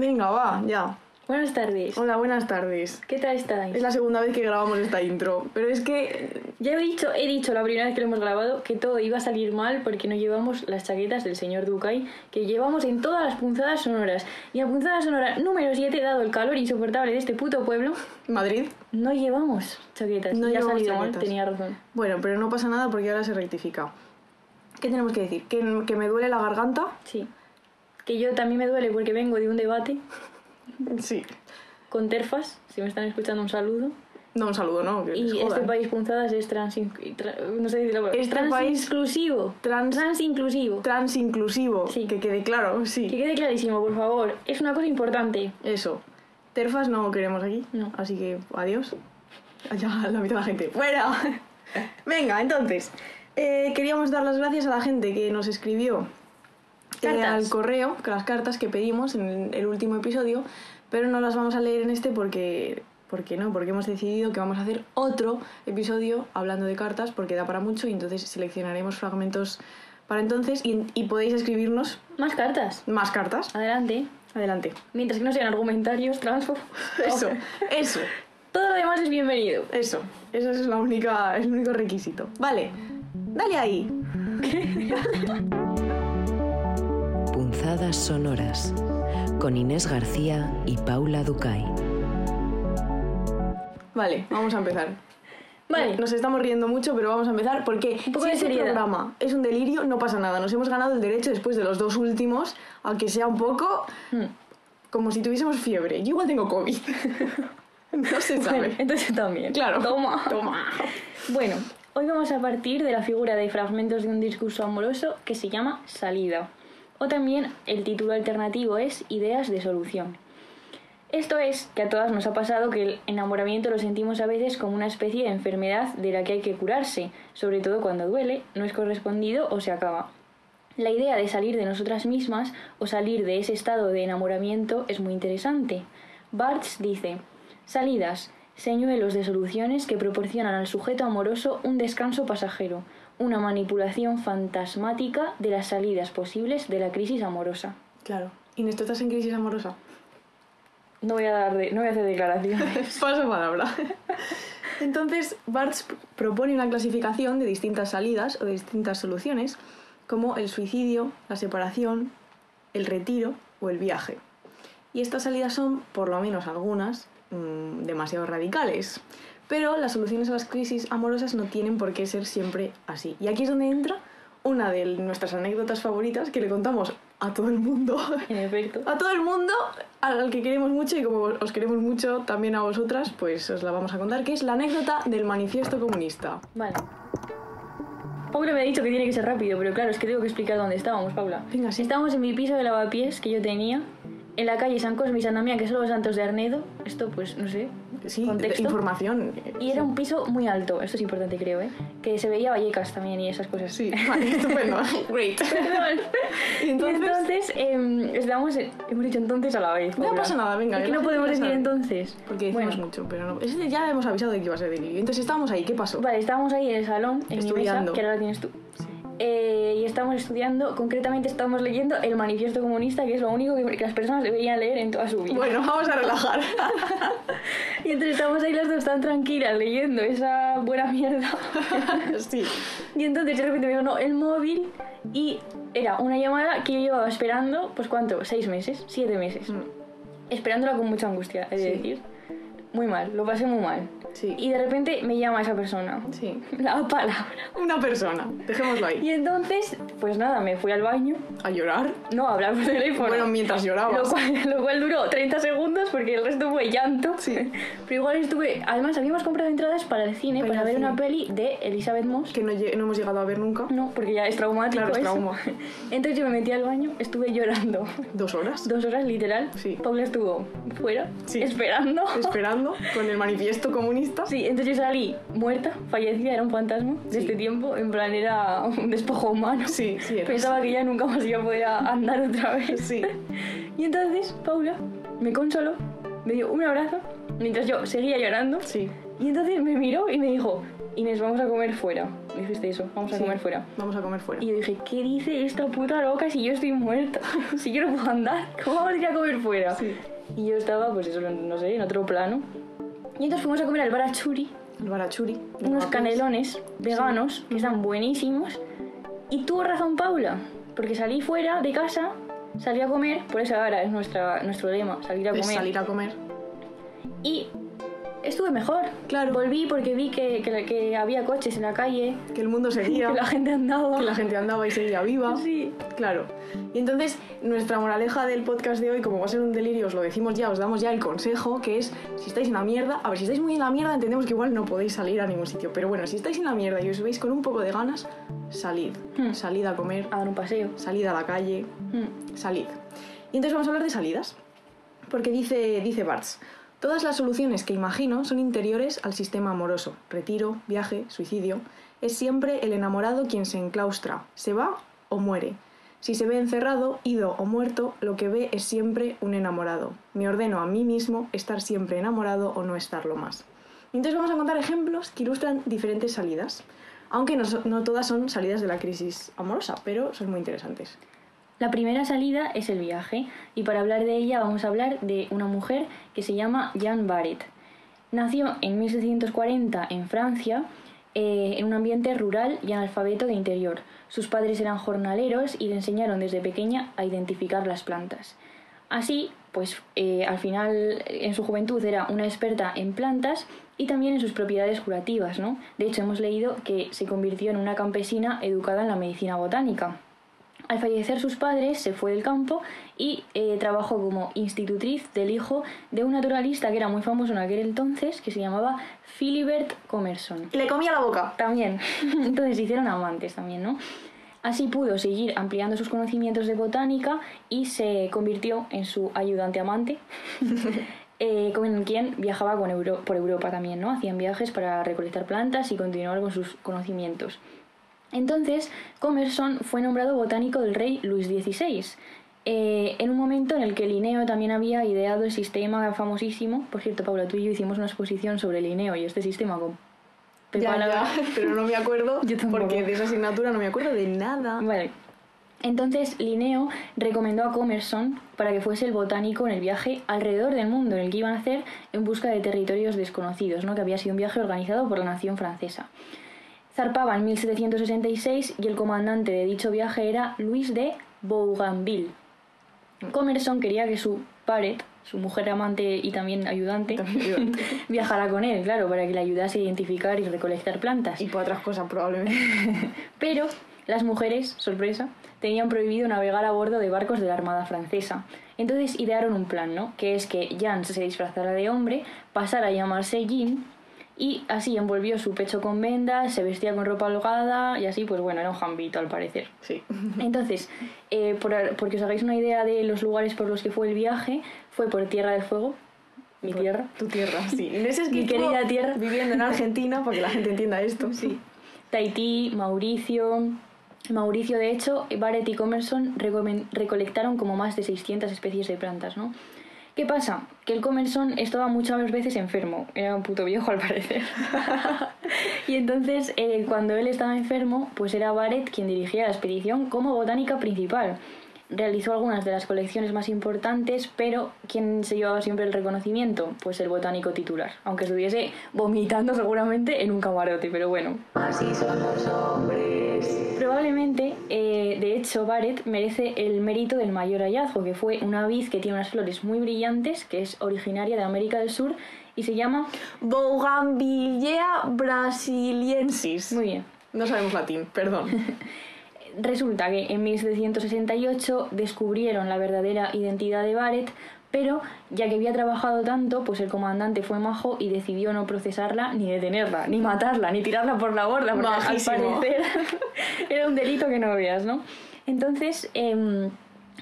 Venga, va, ya. Buenas tardes. Hola, buenas tardes. ¿Qué tal estáis? Es la segunda vez que grabamos esta intro, pero es que... Ya he dicho, he dicho la primera vez que lo hemos grabado que todo iba a salir mal porque no llevamos las chaquetas del señor Ducay que llevamos en todas las punzadas sonoras. Y en punzada sonora número 7, dado el calor insoportable de este puto pueblo, Madrid. no llevamos chaquetas. No ya llevamos mal, chaquetas. tenía razón. Bueno, pero no pasa nada porque ahora se rectifica. ¿Qué tenemos que decir? ¿Que, que me duele la garganta? Sí. Que yo también me duele porque vengo de un debate Sí. con terfas, si me están escuchando un saludo. No, un saludo, ¿no? Que Y este país punzadas es trans... tra- no sé decirlo. Este trans país- inclusivo. Trans- Trans inclusivo. Trans inclusivo, Sí. que quede claro, Que sí. quede clarísimo, por favor. Es una cosa importante. Eso. Terfas no queremos aquí, No. así que adiós. Allá la mitad de la gente. ¡Fuera! Venga, entonces, eh, queríamos dar las gracias a la gente que nos escribió eh, al correo, que las cartas que pedimos en el último episodio, pero no las vamos a leer en este porque, porque no, porque hemos decidido que vamos a hacer otro episodio hablando de cartas porque da para mucho y entonces seleccionaremos fragmentos para entonces y, y podéis escribirnos Más cartas. más cartas. Adelante. Adelante. Mientras que no sean argumentarios, transfo. Eso, eso. Todo lo demás es bienvenido. Eso, eso es la única, el único requisito. Vale, dale ahí. Punzadas sonoras con Inés García y Paula Ducay. Vale, vamos a empezar. Vale. Nos estamos riendo mucho, pero vamos a empezar porque Un poco si de este programa es un delirio, no pasa nada. Nos hemos ganado el derecho después de los dos últimos, aunque sea un poco Hmm. como si tuviésemos fiebre. Yo igual tengo COVID. no se sabe. Bueno, entonces también. Claro. Toma. Toma. Bueno, hoy vamos a partir de la figura de fragmentos de un discurso amoroso que se llama salida. O también el título alternativo es Ideas de solución. Esto es que a todas nos ha pasado que el enamoramiento lo sentimos a veces como una especie de enfermedad de la que hay que curarse, sobre todo cuando duele, no es correspondido o se acaba. La idea de salir de nosotras mismas o salir de ese estado de enamoramiento es muy interesante. Barthes dice, salidas, señuelos de soluciones que proporcionan al sujeto amoroso un descanso pasajero, una manipulación fantasmática de las salidas posibles de la crisis amorosa. Claro. Inés, ¿tú estás en crisis amorosa? No voy a, dar de- no voy a hacer declaraciones. Paso palabra. Entonces, Barthes propone una clasificación de distintas salidas o de distintas soluciones, como el suicidio, la separación, el retiro o el viaje. Y estas salidas son, por lo menos algunas, mm, demasiado radicales. Pero las soluciones a las crisis amorosas no tienen por qué ser siempre así. Y aquí es donde entra una de nuestras anécdotas favoritas que le contamos a todo el mundo en efecto. a todo el mundo al que queremos mucho y como os queremos mucho también a vosotras, pues os la vamos a contar, que es la anécdota del manifiesto comunista. Vale. Paula me ha dicho que tiene que ser rápido, pero claro, es que tengo que explicar dónde estábamos, Paula. Venga, sí. Estábamos en mi piso de lavapiés que yo tenía, en la calle San Cosme y San Damián, que son los santos de Arnedo. Esto, pues, no sé, Sí, contexto. información. Y era un piso muy alto, esto es importante creo, ¿eh? Que se veía Vallecas también y esas cosas. Sí, vale, estupendo. Great. Perdón. Y Y entonces- entonces, em, estábamos, en- hemos dicho entonces a la vez. No pasa nada, venga, ¿Por que no podemos decir entonces? Porque decimos Bueno, mucho, pero no. Ese ya hemos avisado de que iba a ser delirio. Entonces estábamos ahí, ¿qué pasó? Vale, estábamos ahí en el salón, en Estudiando. mi mesa, que ahora la tienes tú. Eh, y estamos estudiando, concretamente estamos leyendo el manifiesto comunista, que es lo único que, que las personas deberían leer en toda su vida. Bueno, vamos a relajar. Y entonces estamos ahí las dos tan tranquilas leyendo esa buena mierda. sí. Y entonces de repente me sonó el móvil y era una llamada que yo llevaba esperando, pues ¿cuánto? ¿Seis meses? ¿Siete meses? Mm, Esperándola con mucha angustia, he de Sí. decir. Muy mal, lo pasé muy mal. Sí. Y de repente me llama esa persona. Sí. La palabra. Una persona. Dejémoslo ahí. Y entonces, pues nada, me fui al baño. A llorar. No, a hablar por teléfono. Bueno, mientras llorabas. Lo cual, lo cual duró 30 segundos porque el resto fue llanto. Sí. Pero igual estuve. Además, habíamos comprado entradas para el cine Para para, el ver cine. una peli de Elizabeth Moss. Que no, no hemos llegado a ver nunca. No, porque ya es traumático. Claro, es eso. trauma. Entonces yo me metí al baño, estuve llorando. Dos horas. Dos horas literal. Sí. Paula estuvo fuera, Sí. esperando. Esperando con el manifiesto comunista. Sí, entonces yo salí muerta, fallecida, era un fantasma de Sí. este tiempo. En plan, era un despojo humano. Sí, sí. Pensaba que ya nunca más iba a poder andar otra vez. Sí. Y entonces Paula me consoló, me dio un abrazo, mientras yo seguía llorando. Sí. Y entonces me miró y me dijo, Inés, vamos a comer fuera. Me dijiste eso, vamos a Sí, comer fuera. Vamos a comer fuera. Y yo dije, ¿qué dice esta puta loca si yo estoy muerta? si yo no puedo andar, ¿cómo vamos a ir a comer fuera? Sí. Y yo estaba, pues eso, no sé, en otro plano. Y entonces fuimos a comer al barachuri, El barachuri. unos canelones veganos que están buenísimos. Y tuvo razón Paula, porque salí fuera de casa, salí a comer, por eso ahora es nuestra, nuestro lema, salir a Es comer. salir a comer. Y estuve mejor. Claro. Volví porque vi que, que, que había coches en la calle, Que el mundo seguía. que la gente andaba. que la gente andaba y seguía viva. Sí. Claro. Y entonces, nuestra moraleja del podcast de hoy, como va a ser un delirio, os lo decimos ya, os damos ya el consejo, que es, si estáis en la mierda, a ver, si estáis muy en la mierda, entendemos que igual no podéis salir a ningún sitio, pero bueno, si estáis en la mierda y os veis con un poco de ganas, salid. Hmm. Salid a comer, A dar un paseo. salid a la calle, Mm. salid. Y entonces vamos a hablar de salidas. Porque dice, dice Bartz, todas las soluciones que imagino son interiores al sistema amoroso. Retiro, viaje, suicidio. Es siempre el enamorado quien se enclaustra, se va o muere. Si se ve encerrado, ido o muerto, lo que ve es siempre un enamorado. Me ordeno a mí mismo estar siempre enamorado o no estarlo más. Entonces vamos a contar ejemplos que ilustran diferentes salidas. Aunque no, no todas son salidas de la crisis amorosa, pero son muy interesantes. La primera salida es el viaje y para hablar de ella vamos a hablar de una mujer que se llama Jeanne Barrett. Nació en 1740 en Francia eh, en un ambiente rural y analfabeto de interior. Sus padres eran jornaleros y le enseñaron desde pequeña a identificar las plantas. Así, pues eh, al final en su juventud era una experta en plantas y también en sus propiedades curativas, ¿no? De hecho, hemos leído que se convirtió en una campesina educada en la medicina botánica. Al fallecer sus padres, se fue del campo y eh, trabajó como institutriz del hijo de un naturalista que era muy famoso en aquel entonces, que se llamaba Philibert Commerson. Le comía la boca. También. Entonces se hicieron amantes también, ¿no? Así pudo seguir ampliando sus conocimientos de botánica y se convirtió en su ayudante amante, eh, con quien viajaba con Euro- por Europa también, ¿no? Hacían viajes para recolectar plantas y continuar con sus conocimientos. Entonces, Commerson fue nombrado botánico del rey Luis XVI, eh, en un momento en el que Linneo también había ideado el sistema famosísimo. Por cierto, Paula, tú y yo hicimos una exposición sobre Linneo y este sistema con Ya, pero no me acuerdo Yo porque de esa asignatura no me acuerdo de nada. Vale. Entonces Linneo recomendó a Commerson para que fuese el botánico en el viaje alrededor del mundo en el que iban a hacer en busca de territorios desconocidos, ¿no? que había sido un viaje organizado por la nación francesa. Zarpaba en 1766 y el comandante de dicho viaje era Luis de Bougainville. Commerson quería que su Paret, su mujer amante y también ayudante, También viajara con él, claro, para que le ayudase a identificar y recolectar plantas. Y por otras cosas probablemente. Pero las mujeres, sorpresa, tenían prohibido navegar a bordo de barcos de la Armada Francesa. Entonces idearon un plan, ¿no? Que es que Jean se disfrazara de hombre, pasara a llamarse Jean y así envolvió su pecho con vendas, se vestía con ropa holgada y así, pues bueno, era un jambito al parecer. Sí. Entonces, eh, por, porque os hagáis una idea de los lugares por los que fue el viaje, fue por Tierra del Fuego, mi tierra. Tu tierra, sí. Mi querida tierra. Viviendo en Argentina, para que la gente entienda esto. Sí. Tahití, Mauricio. Mauricio, de hecho, Barrett y Commerson recomen- recolectaron como más de 600 especies de plantas, ¿no? ¿Qué pasa? Que el Commerson estaba muchas veces enfermo, era un puto viejo al parecer. y entonces, eh, cuando él estaba enfermo, pues era Barrett quien dirigía la expedición como botánica principal. Realizó algunas de las colecciones más importantes, pero ¿quién se llevaba siempre el reconocimiento? Pues el botánico titular, aunque estuviese vomitando seguramente en un camarote, pero bueno. Así son los hombres. Probablemente, eh, de hecho, Barrett merece el mérito del mayor hallazgo, que fue una vid que tiene unas flores muy brillantes, que es originaria de América del Sur y se llama... Bougainvillea brasiliensis. Muy bien. No sabemos latín, perdón. Resulta que en 1768 descubrieron la verdadera identidad de Barrett, pero ya que había trabajado tanto, pues el comandante fue majo y decidió no procesarla, ni detenerla, ni matarla, ni tirarla por la borda, porque Majísimo. al parecer era un delito que no veas, ¿no? Entonces em,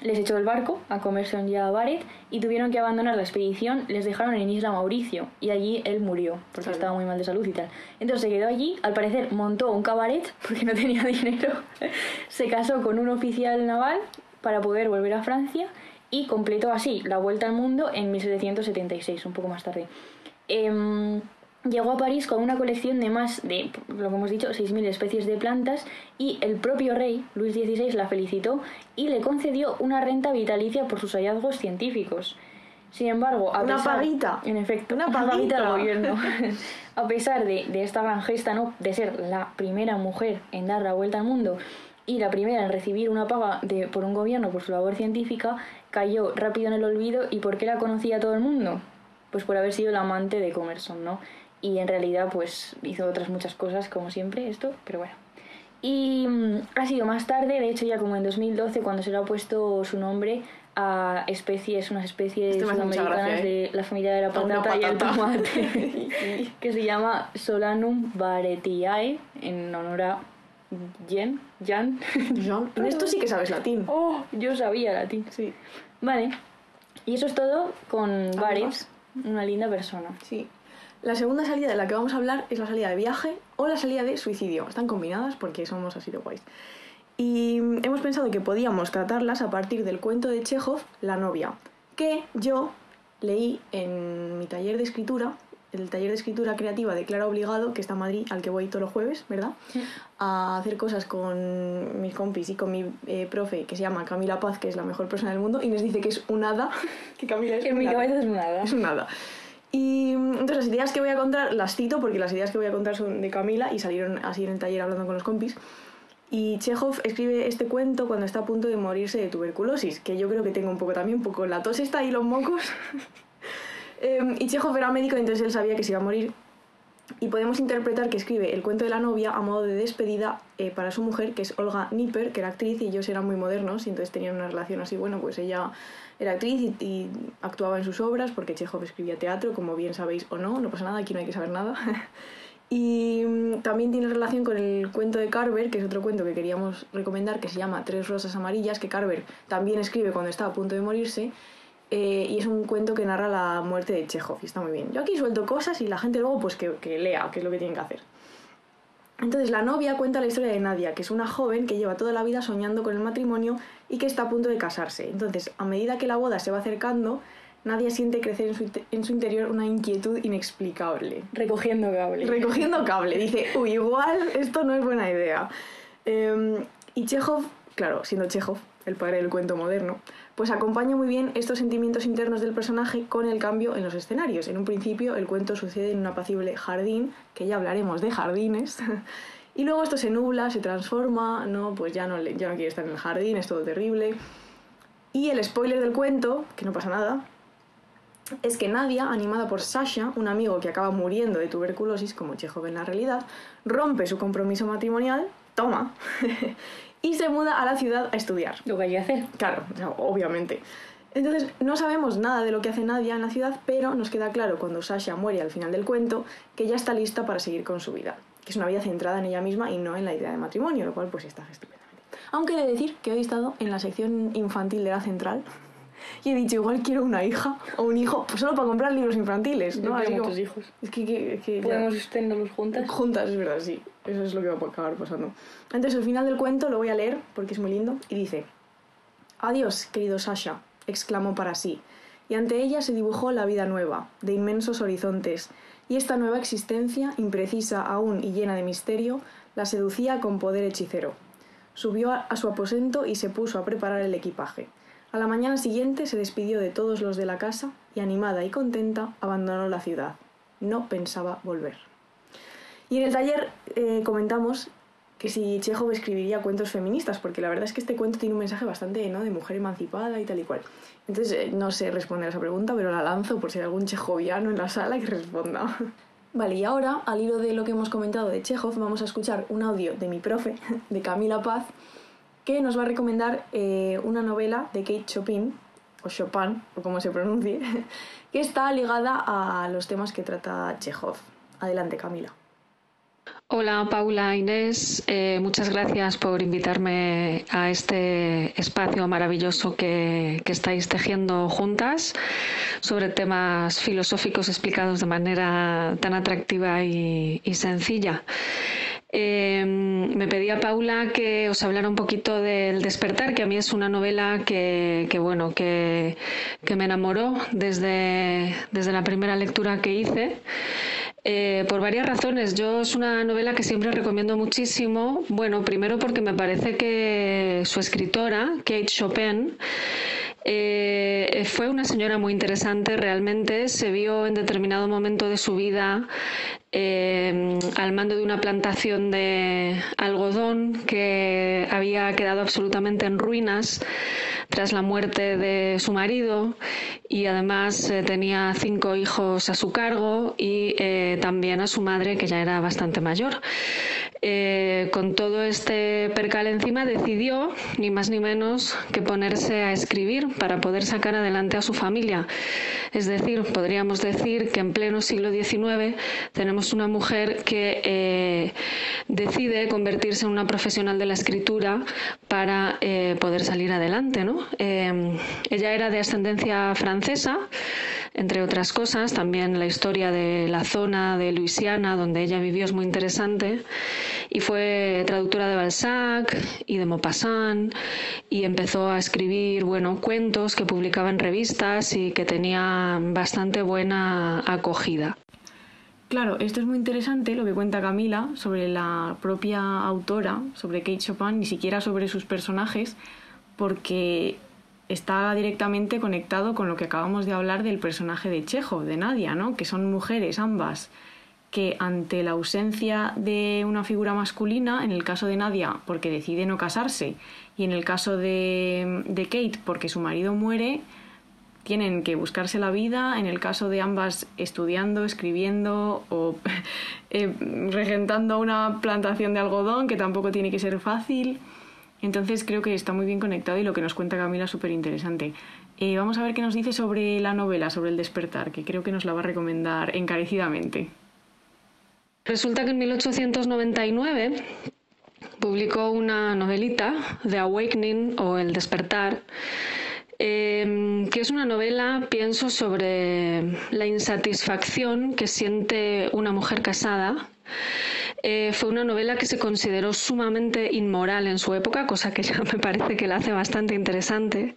les echó el barco a Commerson y a Barrett y tuvieron que abandonar la expedición, les dejaron en Isla Mauricio y allí él murió, porque Claro. estaba muy mal de salud y tal. Entonces se quedó allí, al parecer montó un cabaret porque no tenía dinero, se casó con un oficial naval para poder volver a Francia y completó así la vuelta al mundo en 1776, un poco más tarde. Em, llegó a París con una colección de más de, lo que hemos dicho, 6.000 especies de plantas y el propio rey, Luis XVI, la felicitó y le concedió una renta vitalicia por sus hallazgos científicos. Sin embargo, a Una pesar- paguita. En efecto, Una paguita paguita. del gobierno. a pesar de, de esta gran gesta, ¿no? De ser la primera mujer en dar la vuelta al mundo y la primera en recibir una paga de, por un gobierno por su labor científica, cayó rápido en el olvido. ¿Y por qué la conocía todo el mundo? Pues por haber sido la amante de Comerson, ¿no? Y en realidad, pues hizo otras muchas cosas, como siempre, esto, pero bueno. Y mm, ha sido más tarde, de hecho ya como en 2012, cuando se le ha puesto su nombre a especies, unas especies sudamericanas gracia, ¿eh? de la familia de la A una patata y el patata. tomate, que se llama Solanum baretiae, en honor a Jen, Jan. Jean, en esto sí que sabes latín. Oh, yo sabía latín. Sí, Vale, y eso es todo con más? una linda persona. sí. La segunda salida de la que vamos a hablar es la salida de viaje o la salida de suicidio. Están combinadas porque somos así de guays. Y hemos pensado que podíamos tratarlas a partir del cuento de Chekhov, La novia, que yo leí en mi taller de escritura, el taller de escritura creativa de Clara Obligado, que está en Madrid, al que voy todos los jueves, ¿verdad? A hacer cosas con mis compis y con mi eh, profe, que se llama Camila Paz, que es la mejor persona del mundo, y nos dice que es un hada, que Camila es En un mi hada. cabeza es nada. Es nada. Y mm, entonces las ideas que voy a contar las cito porque las ideas que voy a contar son de Camila y salieron así en el taller hablando con los compis. Y Chekhov escribe este cuento cuando está a punto de morirse de tuberculosis, que yo creo que tengo un poco también, un poco la tos está y los mocos. Em, y Chekhov era médico, entonces él sabía que se iba a morir. Y podemos interpretar que escribe el cuento de la novia a modo de despedida eh, para su mujer, que es Olga Nipper, que era actriz y ellos eran muy modernos y entonces tenían una relación así. Bueno, pues ella era actriz y, y actuaba en sus obras porque Chekhov escribía teatro, como bien sabéis o no, no pasa nada, aquí no hay que saber nada. y mm, también tiene relación con el cuento de Carver, que es otro cuento que queríamos recomendar, que se llama Tres rosas amarillas, que Carver también escribe cuando está a punto de morirse. Eh, y es un cuento que narra la muerte de Chekhov y está muy bien. Yo aquí suelto cosas y la gente luego pues que, que lea, que es lo que tienen que hacer. Entonces la novia cuenta la historia de Nadia, que es una joven que lleva toda la vida soñando con el matrimonio y que está a punto de casarse. Entonces, a medida que la boda se va acercando, Nadia siente crecer en su, en su interior una inquietud inexplicable. Recogiendo cable. Recogiendo cable, dice, uy, igual esto no es buena idea. Eh, y Chekhov, claro, siendo Chekhov, el padre del cuento moderno, pues acompaña muy bien estos sentimientos internos del personaje con el cambio en los escenarios. En un principio el cuento sucede en un apacible jardín, que ya hablaremos de jardines, y luego esto se nubla, se transforma, no, pues ya no, ya no quiere estar en el jardín, es todo terrible. Y el spoiler del cuento, que no pasa nada, es que Nadia, animada por Sasha, un amigo que acaba muriendo de tuberculosis, como Chekhov en la realidad, rompe su compromiso matrimonial, toma, y se muda a la ciudad a estudiar. Lo que hay que hacer. Claro, obviamente. Entonces, no sabemos nada de lo que hace Nadia en la ciudad, pero nos queda claro cuando Sasha muere al final del cuento que ya está lista para seguir con su vida, que es una vida centrada en ella misma y no en la idea de matrimonio, lo cual pues está estupendamente. Aunque he de decir que hoy he estado en la sección infantil de la central y he dicho, igual quiero una hija o un hijo, pues solo para comprar libros infantiles, Yo ¿no? quiero Así como- hijos. Es que, que- que ya- ¿Podemos tenerlos juntas? Juntas, es verdad, sí. Eso es lo que va a acabar pasando. Entonces, el final del cuento lo voy a leer porque es muy lindo y dice: Adiós, querido Sasha, exclamó para sí. Y ante ella se dibujó la vida nueva, de inmensos horizontes, y esta nueva existencia, imprecisa aún y llena de misterio, la seducía con poder hechicero. Subió a, su aposento y se puso a preparar el equipaje. A la mañana siguiente se despidió de todos los de la casa y, animada y contenta, abandonó la ciudad. No pensaba volver. Y en el taller eh, comentamos si Chekhov escribiría cuentos feministas, porque la verdad es que este cuento tiene un mensaje bastante ¿no? de mujer emancipada y tal y cual. Entonces, eh, no sé responder a esa pregunta, pero la lanzo por si hay algún chejoviano en la sala que responda. Vale, y ahora, al hilo de lo que hemos comentado de Chekhov, vamos a escuchar un audio de mi profe, de Camila Paz, que nos va a recomendar eh, una novela de Kate Chopin, o Chopin, o como se pronuncie, que está ligada a los temas que trata Chekhov. Adelante, Camila. Hola Paula, Inés, eh, muchas gracias por invitarme a este espacio maravilloso que, estáis tejiendo juntas sobre temas filosóficos explicados de manera tan atractiva y, sencilla. Eh, me pedía Paula que os hablara un poquito del despertar, que a mí es una novela que, bueno, que me enamoró desde, desde la primera lectura que hice. Eh, por varias razones. Yo es una novela que siempre recomiendo muchísimo. Bueno, primero porque me parece que su escritora, Kate Chopin, eh, fue una señora muy interesante, realmente se vio en determinado momento de su vida eh, al mando de una plantación de algodón que había quedado absolutamente en ruinas tras la muerte de su marido y además eh, tenía cinco hijos a su cargo y eh, también a su madre que ya era bastante mayor. Eh, con todo este percal encima decidió ni más ni menos que ponerse a escribir para poder sacar adelante a su familia. Es decir, podríamos decir que en pleno siglo XIX tenemos una mujer que decide convertirse en una profesional de la escritura para poder salir adelante. ¿no? ella era de ascendencia francesa francesa, entre otras cosas. También la historia de la zona de Luisiana donde ella vivió es muy interesante. Y fue traductora de Balzac y de Maupassant y empezó a escribir bueno, cuentos que publicaba en revistas y que tenía bastante buena acogida. Claro, esto es muy interesante lo que cuenta Camila sobre la propia autora, sobre Kate Chopin, ni siquiera sobre sus personajes, porque está directamente conectado con lo que acabamos de hablar del personaje de Chejo, de Nadia, ¿no? que son mujeres ambas que ante la ausencia de una figura masculina, en el caso de Nadia porque decide no casarse y en el caso de, de Kate porque su marido muere, tienen que buscarse la vida, en el caso de ambas estudiando, escribiendo o eh, regentando una plantación de algodón, que tampoco tiene que ser fácil. Entonces creo que está muy bien conectado y lo que nos cuenta Camila es súper interesante. Eh, vamos a ver qué nos dice sobre la novela, sobre el despertar, que creo que nos la va a recomendar encarecidamente. Resulta que en 1899 publicó una novelita, The Awakening o El despertar, em, que es una novela, pienso, sobre la insatisfacción que siente una mujer casada eh, fue una novela que se consideró sumamente inmoral en su época, cosa que ya me parece que la hace bastante interesante.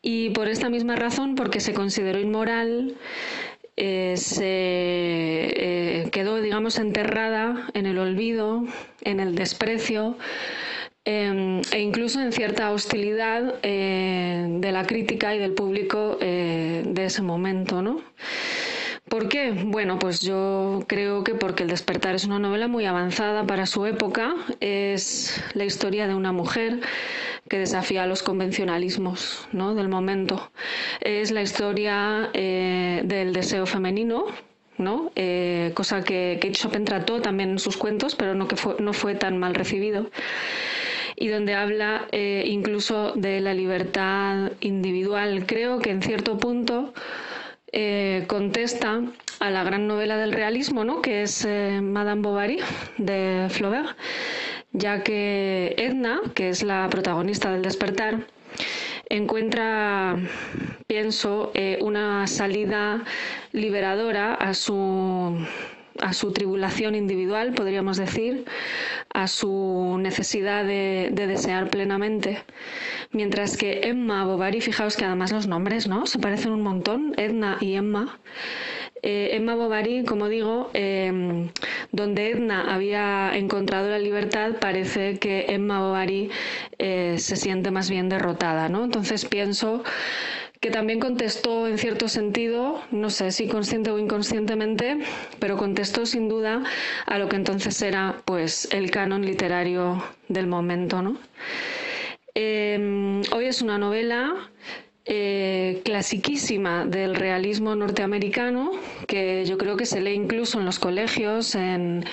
Y por esta misma razón, porque se consideró inmoral, eh, se eh, quedó, digamos, enterrada en el olvido, en el desprecio em, e incluso en cierta hostilidad de la crítica y del público de ese momento, ¿no? ¿Por qué? Bueno, pues yo creo que porque El despertar es una novela muy avanzada para su época. Es la historia de una mujer que desafía los convencionalismos ¿no? del momento. Es la historia eh, del deseo femenino, ¿no? Eh, cosa que Kate Chopin trató también en sus cuentos, pero no, que fue, no fue tan mal recibido. Y donde habla eh, incluso de la libertad individual. Creo que en cierto punto eh, contesta a la gran novela del realismo, ¿no? que es eh, Madame Bovary de Flaubert, ya que Edna, que es la protagonista del despertar, encuentra, pienso, una salida liberadora a su a su tribulación individual, podríamos decir, a su necesidad de, desear plenamente. Mientras que Emma Bovary, fijaos que además los nombres ¿no? se parecen un montón, Edna y Emma. Eh, Emma Bovary, como digo, em, donde Edna había encontrado la libertad, parece que Emma Bovary eh, se siente más bien derrotada. ¿no? Entonces pienso que también contestó en cierto sentido, no sé si consciente o inconscientemente, pero contestó sin duda a lo que entonces era pues el canon literario del momento. ¿no? Em, hoy es una novela eh, clasiquísima del realismo norteamericano, que yo creo que se lee incluso en los colegios, en,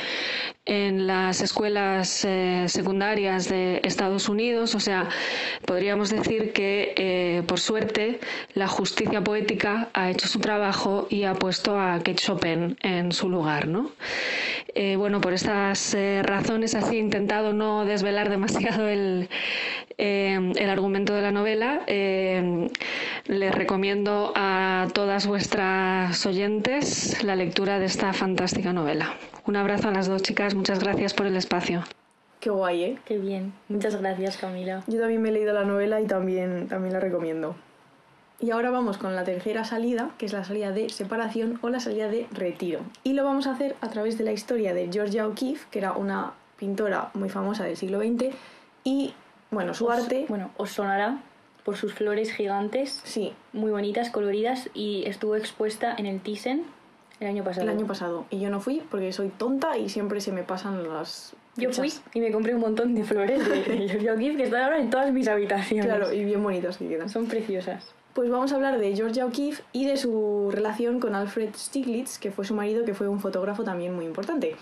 en las escuelas eh, secundarias de Estados Unidos. O sea, podríamos decir que, eh, por suerte, la justicia poética ha hecho su trabajo y ha puesto a Kate Chopin en su lugar. ¿no? Eh, bueno, por estas razones así he intentado no desvelar demasiado el, el argumento de la novela. les recomiendo a todas vuestras oyentes la lectura de esta fantástica novela. Un abrazo a las dos chicas, muchas gracias por el espacio. Qué guay, ¿eh? Qué bien. Muchas gracias, Camila. Yo también me he leído la novela y también, también la recomiendo. Y ahora vamos con la tercera salida, que es la salida de separación o la salida de retiro. Y lo vamos a hacer a través de la historia de Georgia O'Keeffe, que era una pintora muy famosa del siglo XX, y bueno, su Os- arte... Bueno, os sonará por sus flores gigantes, Sí, muy bonitas, coloridas, y estuvo expuesta en el Thyssen el año pasado. el año pasado. Y yo no fui porque soy tonta y siempre se me pasan las... Yo fui y me compré un montón de flores de de Georgia O'Keeffe que están ahora en todas mis habitaciones. Claro, y bien bonitas que quedan. Son preciosas. Pues vamos a hablar de Georgia O'Keeffe y de su relación con Alfred Stieglitz, que fue su marido, que fue un fotógrafo también muy importante.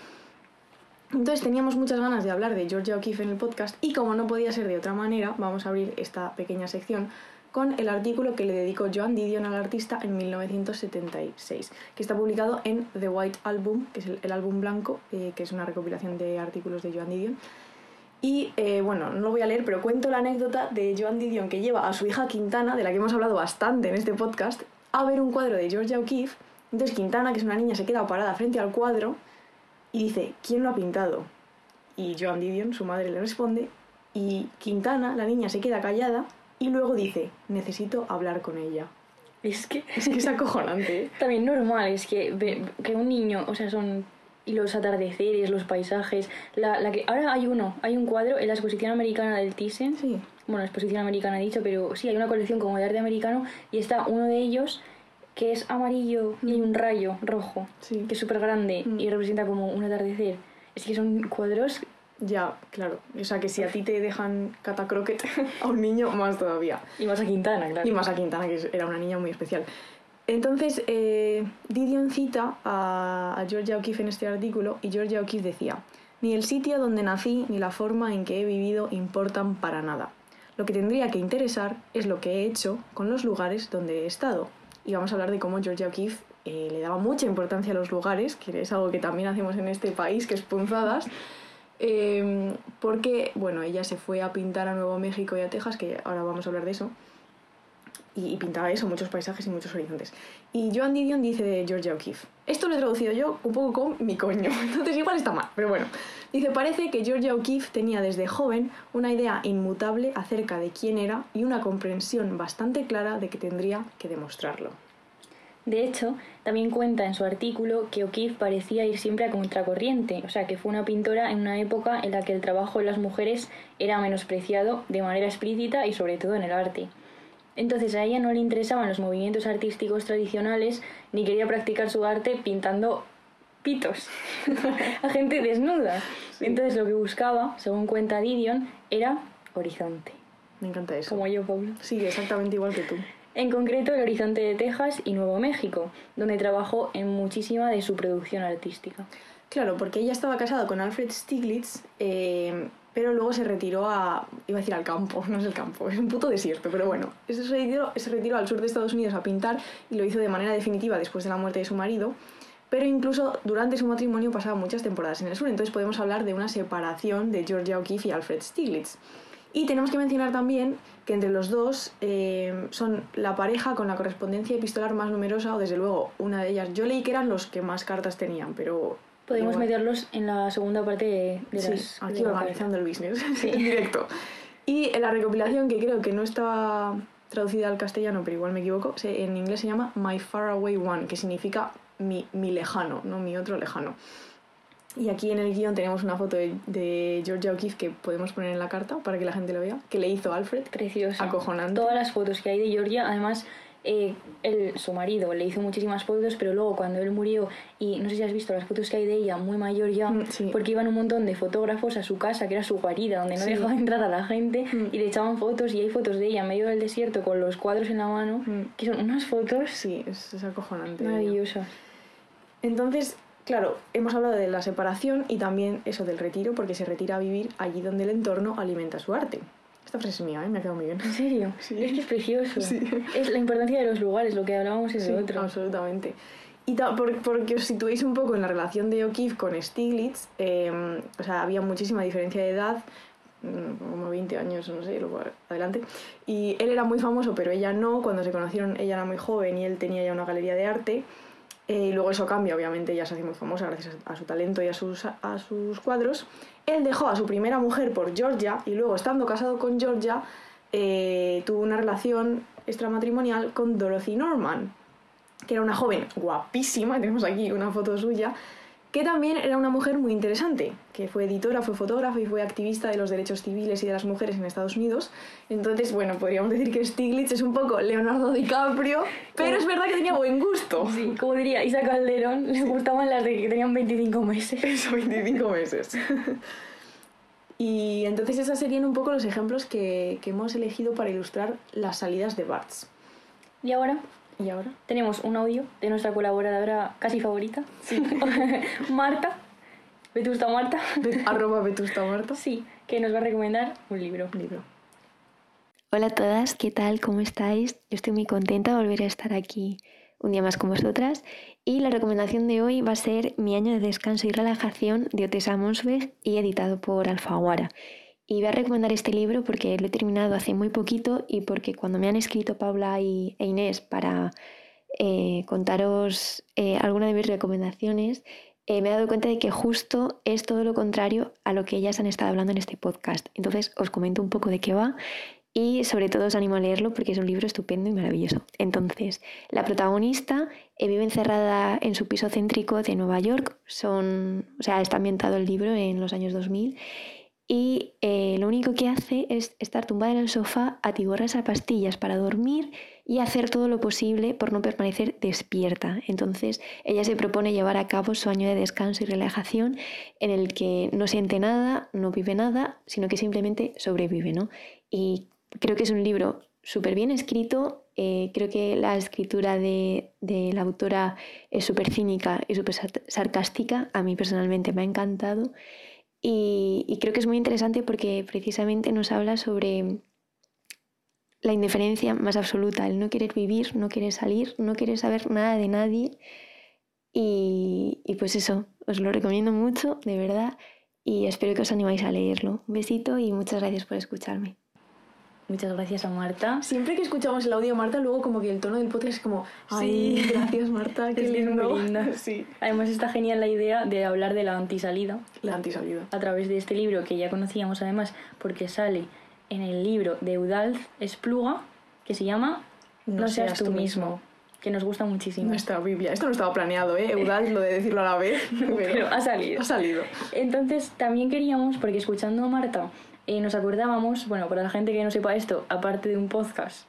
Entonces teníamos muchas ganas de hablar de Georgia O'Keeffe en el podcast y como no podía ser de otra manera, vamos a abrir esta pequeña sección con el artículo que le dedicó Joan Didion al artista en 1976, que está publicado en The White Album, que es el, álbum blanco, eh, que es una recopilación de artículos de Joan Didion. Y eh, bueno, no lo voy a leer, pero cuento la anécdota de Joan Didion que lleva a su hija Quintana, de la que hemos hablado bastante en este podcast, a ver un cuadro de Georgia O'Keeffe. Entonces Quintana, que es una niña, se queda parada frente al cuadro y dice, ¿quién lo ha pintado? Y Joan Didion, su madre, le responde y Quintana, la niña, se queda callada y luego dice, necesito hablar con ella. Es que Es que es acojonante, ¿eh? también normal, es que, que un niño, o sea, son y los atardeceres, los paisajes, la, la que ahora hay uno, hay un cuadro en la exposición americana del Thyssen, Sí, bueno, exposición americana he dicho, pero sí, hay una colección como de arte americano y está uno de ellos que es amarillo y hay un rayo rojo, Sí. que es súper grande Mm. y representa como un atardecer. Es que son cuadros ya, claro. O sea que si a ti te dejan catacroquet a un niño, más todavía. y más a Quintana, claro. Y más a Quintana, que era una niña muy especial. Entonces, eh, Didion cita a, a Georgia O'Keeffe en este artículo y Georgia O'Keeffe decía, ni el sitio donde nací ni la forma en que he vivido importan para nada. Lo que tendría que interesar es lo que he hecho con los lugares donde he estado. Y vamos a hablar de cómo Georgia O'Keeffe eh, le daba mucha importancia a los lugares, que es algo que también hacemos en este país, que es punzadas. Eh, porque, bueno, ella se fue a pintar a Nuevo México y a Texas, que ahora vamos a hablar de eso y, y pintaba eso, muchos paisajes y muchos horizontes. Y Joan Didion dice de Georgia O'Keeffe. Esto lo he traducido yo un poco con mi coño, entonces igual está mal, pero bueno. Dice, parece que Georgia O'Keeffe tenía desde joven una idea inmutable acerca de quién era y una comprensión bastante clara de que tendría que demostrarlo. De hecho, también cuenta en su artículo que O'Keeffe parecía ir siempre a contracorriente, o sea, que fue una pintora en una época en la que el trabajo de las mujeres era menospreciado de manera explícita y sobre todo en el arte. Entonces a ella no le interesaban los movimientos artísticos tradicionales ni quería practicar su arte pintando pitos a gente desnuda. Entonces lo que buscaba, según cuenta Didion, era horizonte, Me encanta eso. como yo, Pablo. Sí, exactamente igual que tú. En concreto, el horizonte de Texas y Nuevo México, donde trabajó en muchísima de su producción artística. Claro, porque ella estaba casada con Alfred Stieglitz, eh, pero luego se retiró a. iba a decir al campo, no es el campo, es un puto desierto, pero bueno. Se retiró, se retiró al sur de Estados Unidos a pintar y lo hizo de manera definitiva después de la muerte de su marido. Pero incluso durante su matrimonio pasaba muchas temporadas en el sur, entonces podemos hablar de una separación de Georgia O'Keeffe y Alfred Stieglitz. Y tenemos que mencionar también que entre los dos eh, son la pareja con la correspondencia epistolar más numerosa, o desde luego una de ellas. Yo leí que eran los que más cartas tenían, pero. Podemos igual. meterlos en la segunda parte de, de Sí, las... aquí de la organizando el business en directo. Y en la recopilación, que creo que no está traducida al castellano, pero igual me equivoco, en inglés se llama My Faraway One, que significa mi, mi lejano, no mi otro lejano. Y aquí en el guion tenemos una foto de, de Georgia O'Keeffe que podemos poner en la carta para que la gente lo vea, que le hizo Alfred. Preciosa. Acojonante. Todas las fotos que hay de Georgia, además, eh, él, su marido le hizo muchísimas fotos, pero luego cuando él murió, y no sé si has visto las fotos que hay de ella, muy mayor ya, Mm, sí. porque iban un montón de fotógrafos a su casa, que era su guarida, donde no Sí. dejaba entrar a la gente, Mm. y le echaban fotos, y hay fotos de ella en medio del desierto con los cuadros en la mano, Mm. que son unas fotos Sí, es, es acojonante. maravillosas. Entonces, claro, hemos hablado de la separación y también eso del retiro, porque se retira a vivir allí donde el entorno alimenta su arte. Esta frase es mía, ¿eh? me ha quedado muy bien. ¿En serio? Sí. Es que es precioso. Sí. Es la importancia de los lugares, lo que hablábamos es Sí, de otro. absolutamente. Y por- porque os situéis un poco en la relación de O'Keeffe con Stiglitz, eh, o sea, había muchísima diferencia de edad, mm, como 20 años, no sé, luego adelante. Y él era muy famoso, pero ella no. Cuando se conocieron, ella era muy joven y él tenía ya una galería de arte. Eh, y luego eso cambia, obviamente, ella se hace muy famosa gracias a, su talento y a sus, sus cuadros. Él dejó a su primera mujer por Georgia y luego, estando casado con Georgia, eh, tuvo una relación extramatrimonial con Dorothy Norman, que era una joven guapísima, tenemos aquí una foto suya, que también era una mujer muy interesante, que fue editora, fue fotógrafa y fue activista de los derechos civiles y de las mujeres en Estados Unidos. Entonces, bueno, podríamos decir que Stiglitz es un poco Leonardo DiCaprio, pero es verdad que tenía buen gusto. Sí, como diría Isa Calderón, le gustaban las de que tenían 25 meses. Eso, 25 meses. y entonces esos serían un poco los ejemplos que, que hemos elegido para ilustrar las salidas de Bartz. Y ahora ¿Y ahora? tenemos un audio de nuestra colaboradora casi favorita, Marta. Vetusta Marta. De- arroba Vetusta Marta. Sí, que nos va a recomendar un libro. Libro. Hola a todas, ¿qué tal? ¿Cómo estáis? Yo estoy muy contenta de volver a estar aquí un día más con vosotras y la recomendación de hoy va a ser Mi año de descanso y relajación de Otessa Monsweg y editado por Alfaguara. Y voy a recomendar este libro porque lo he terminado hace muy poquito y porque cuando me han escrito Paula y, e Inés para eh, contaros eh, alguna de mis recomendaciones, eh, me he dado cuenta de que justo es todo lo contrario a lo que ellas han estado hablando en este podcast. Entonces os comento un poco de qué va y sobre todo os animo a leerlo porque es un libro estupendo y maravilloso. Entonces, la protagonista eh, vive encerrada en su piso céntrico de Nueva York. Son, o sea, está ambientado el libro en los años 2000 y eh, lo único que hace es estar tumbada en el sofá, atiborrarse a pastillas para dormir y hacer todo lo posible por no permanecer despierta. Entonces ella se propone llevar a cabo su año de descanso y relajación en el que no siente nada, no vive nada, sino que simplemente sobrevive. ¿no? Y creo que es un libro súper bien escrito. eh, creo que la escritura de, de la autora es súper cínica y súper sar- sarcástica. A mí personalmente me ha encantado. Y, creo que es muy interesante porque precisamente nos habla sobre la indiferencia más absoluta, el no querer vivir, no querer salir, no querer saber nada de nadie. Y, y pues eso, os lo recomiendo mucho, de verdad, y espero que os animáis a leerlo. Un besito y muchas gracias por escucharme. Muchas gracias a Marta. Siempre que escuchamos el audio de Marta, luego como que el tono del podcast es como, ay, Sí. gracias Marta, qué Es muy lindo. linda. Sí. Además está genial la idea de hablar de la antisalida La antisalida. a través de este libro que ya conocíamos además porque sale en el libro de Eudald Espluga que se llama No, seas, tú mismo, que nos gusta muchísimo. Nuestra Biblia. Esto no estaba planeado, ¿eh? Eudal, lo de decirlo a la vez. Pero, pero ha salido. Ha salido. Entonces también queríamos, porque escuchando a Marta, eh, nos acordábamos, bueno, para la gente que no sepa esto, aparte de un podcast,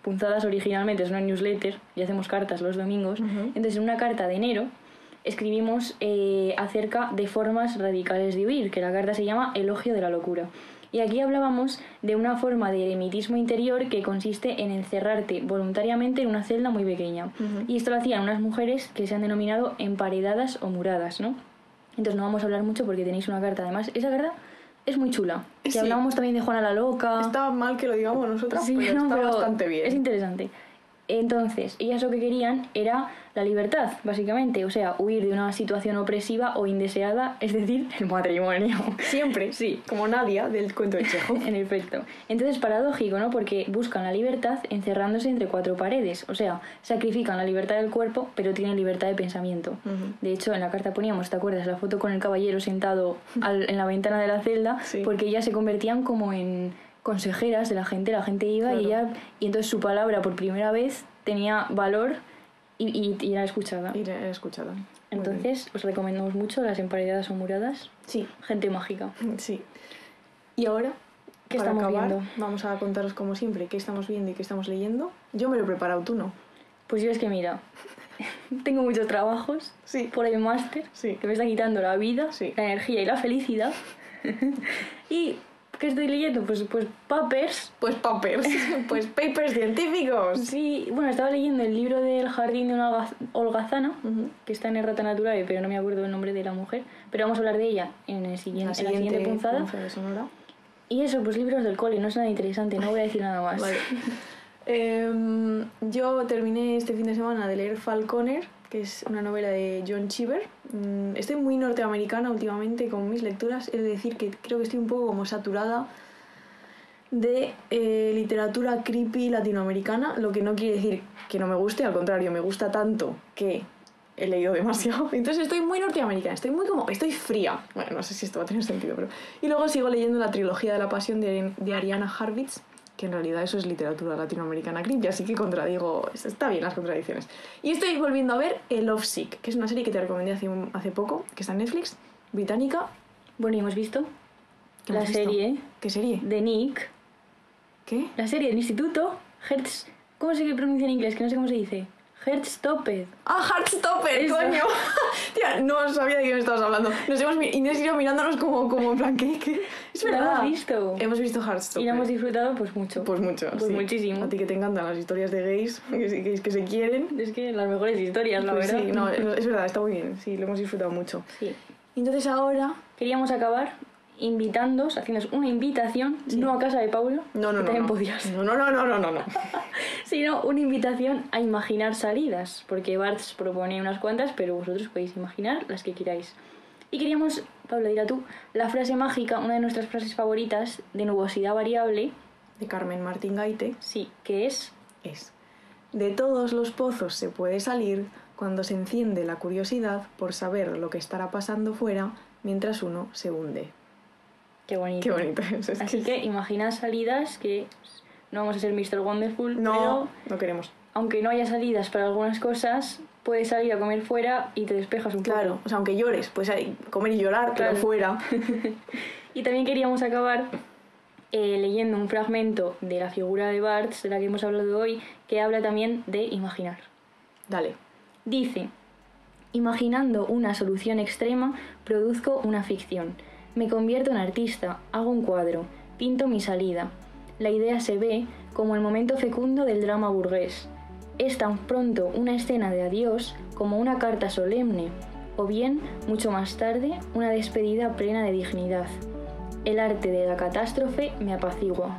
Punzadas originalmente es una newsletter y hacemos cartas los domingos, entonces en una carta de enero escribimos eh, acerca de formas radicales de huir, que la carta se llama Elogio de la locura. Y aquí hablábamos de una forma de eremitismo interior que consiste en encerrarte voluntariamente en una celda muy pequeña. Ujú. Y esto lo hacían unas mujeres que se han denominado emparedadas o muradas, ¿no? Entonces no vamos a hablar mucho porque tenéis una carta. Además, esa carta es muy chula. Que Sí. hablábamos también de Juana la Loca. Está mal que lo digamos nosotras, Sí, pero no, está pero bastante bien. Es interesante. Entonces, ellas lo que querían era la libertad, básicamente. O sea, huir de una situación opresiva o indeseada, es decir, el matrimonio. Siempre. Sí. Como Nadia del cuento de Chejo. En efecto. Entonces, paradójico, ¿no? Porque buscan la libertad encerrándose entre cuatro paredes. O sea, sacrifican la libertad del cuerpo, pero tienen libertad de pensamiento. De hecho, en la carta poníamos, ¿te acuerdas? La foto con el caballero sentado al- en la ventana de la celda, Sí. porque ellas se convertían como en consejeras de la gente, la gente iba y Claro. ella, y entonces su palabra por primera vez tenía valor y, y- y era escuchada. Y. Muy bien. Entonces, os recomendamos mucho las emparedadas o muradas. Sí, Gente mágica. sí. Y ahora, ¿Qué para estamos acabar, viendo? vamos a contaros como siempre qué estamos viendo y qué estamos leyendo. Yo me lo he preparado, tú no. Pues yo es que mira, tengo muchos trabajos Sí. por el máster Sí. que me está quitando la vida, Sí. la energía y la felicidad. y ¿qué estoy leyendo? Pues, pues papers. Pues papers, pues papers científicos. Sí, bueno, estaba leyendo el libro del jardín de una holgaz- holgazana, que está en Errata Naturae, pero no me acuerdo el nombre de la mujer. Pero vamos a hablar de ella en, el siguiente, en la siguiente punzada. punzada sonora. Y eso, pues libros del cole, no es nada interesante, no voy a decir nada más. Vale. Em, yo terminé este fin de semana de leer Falconer, es una novela de John Cheever. Mm, estoy muy norteamericana últimamente con mis lecturas, es decir, que creo que estoy un poco como saturada de eh, literatura creepy latinoamericana, lo que no quiere decir que no me guste, al contrario, me gusta tanto que he leído demasiado. Entonces estoy muy norteamericana, estoy muy como, estoy fría. Bueno, no sé si esto va a tener sentido, pero... Y luego sigo leyendo la trilogía de la pasión de, de Ariana Harvitz, que en realidad eso es literatura latinoamericana cringe, así que contradigo, está bien las contradicciones. Y estoy volviendo a ver El Love Sick, que es una serie que te recomendé hace, un- hace poco, que está en Netflix, británica. Bueno, y hemos visto ¿Qué la hemos visto? serie ¿Qué serie? de Nick, ¿Qué? la serie del instituto, Hertz... ¿Cómo se pronuncia en inglés? Que no sé cómo se dice. Heartstopper. ¡Ah, Heartstopper, Eso. coño! Tía, no sabía de qué me estabas hablando. Nos hemos Inés y yo mirándonos como, como en plan, ¿qué? qué? Es verdad. hemos visto. Hemos visto Y Heartstopper. la hemos disfrutado pues mucho. Pues mucho, Pues sí. muchísimo. A ti que te encantan las historias de gays, que, se- que, que se quieren. Es que las mejores historias, la Pues verdad. sí, no, es verdad, está muy bien. Sí, lo hemos disfrutado mucho. Sí. Y entonces ahora... Queríamos acabar invitándos, haciéndoos una invitación, no a casa de Paulo, No, no, que también no. podías, No, no, no, no, no, no. no. sino una invitación a imaginar salidas, porque Bartz propone unas cuantas, pero vosotros podéis imaginar las que queráis. Y queríamos, Pablo, dirá tú, la frase mágica, una de nuestras frases favoritas de nubosidad variable, De Carmen Martín Gaite sí, que es es... De todos los pozos se puede salir cuando se enciende la curiosidad por saber lo que estará pasando fuera mientras uno se hunde. Qué bonito. Qué bonito es. Así que imaginad salidas que no vamos a ser Mr. Wonderful, No, pero no queremos. aunque no haya salidas para algunas cosas, puedes salir a comer fuera y te despejas un Claro, poco. o sea, aunque llores, pues hay comer y llorar, Claro. pero fuera. Y también queríamos acabar eh, leyendo un fragmento de la figura de Barthes, de la que hemos hablado hoy, que habla también de imaginar. Dale. Dice, imaginando una solución extrema, produzco una ficción. Me convierto en artista, hago un cuadro, pinto mi salida. La idea se ve como el momento fecundo del drama burgués. Es tan pronto una escena de adiós como una carta solemne, o bien, mucho más tarde, una despedida plena de dignidad. El arte de la catástrofe me apacigua.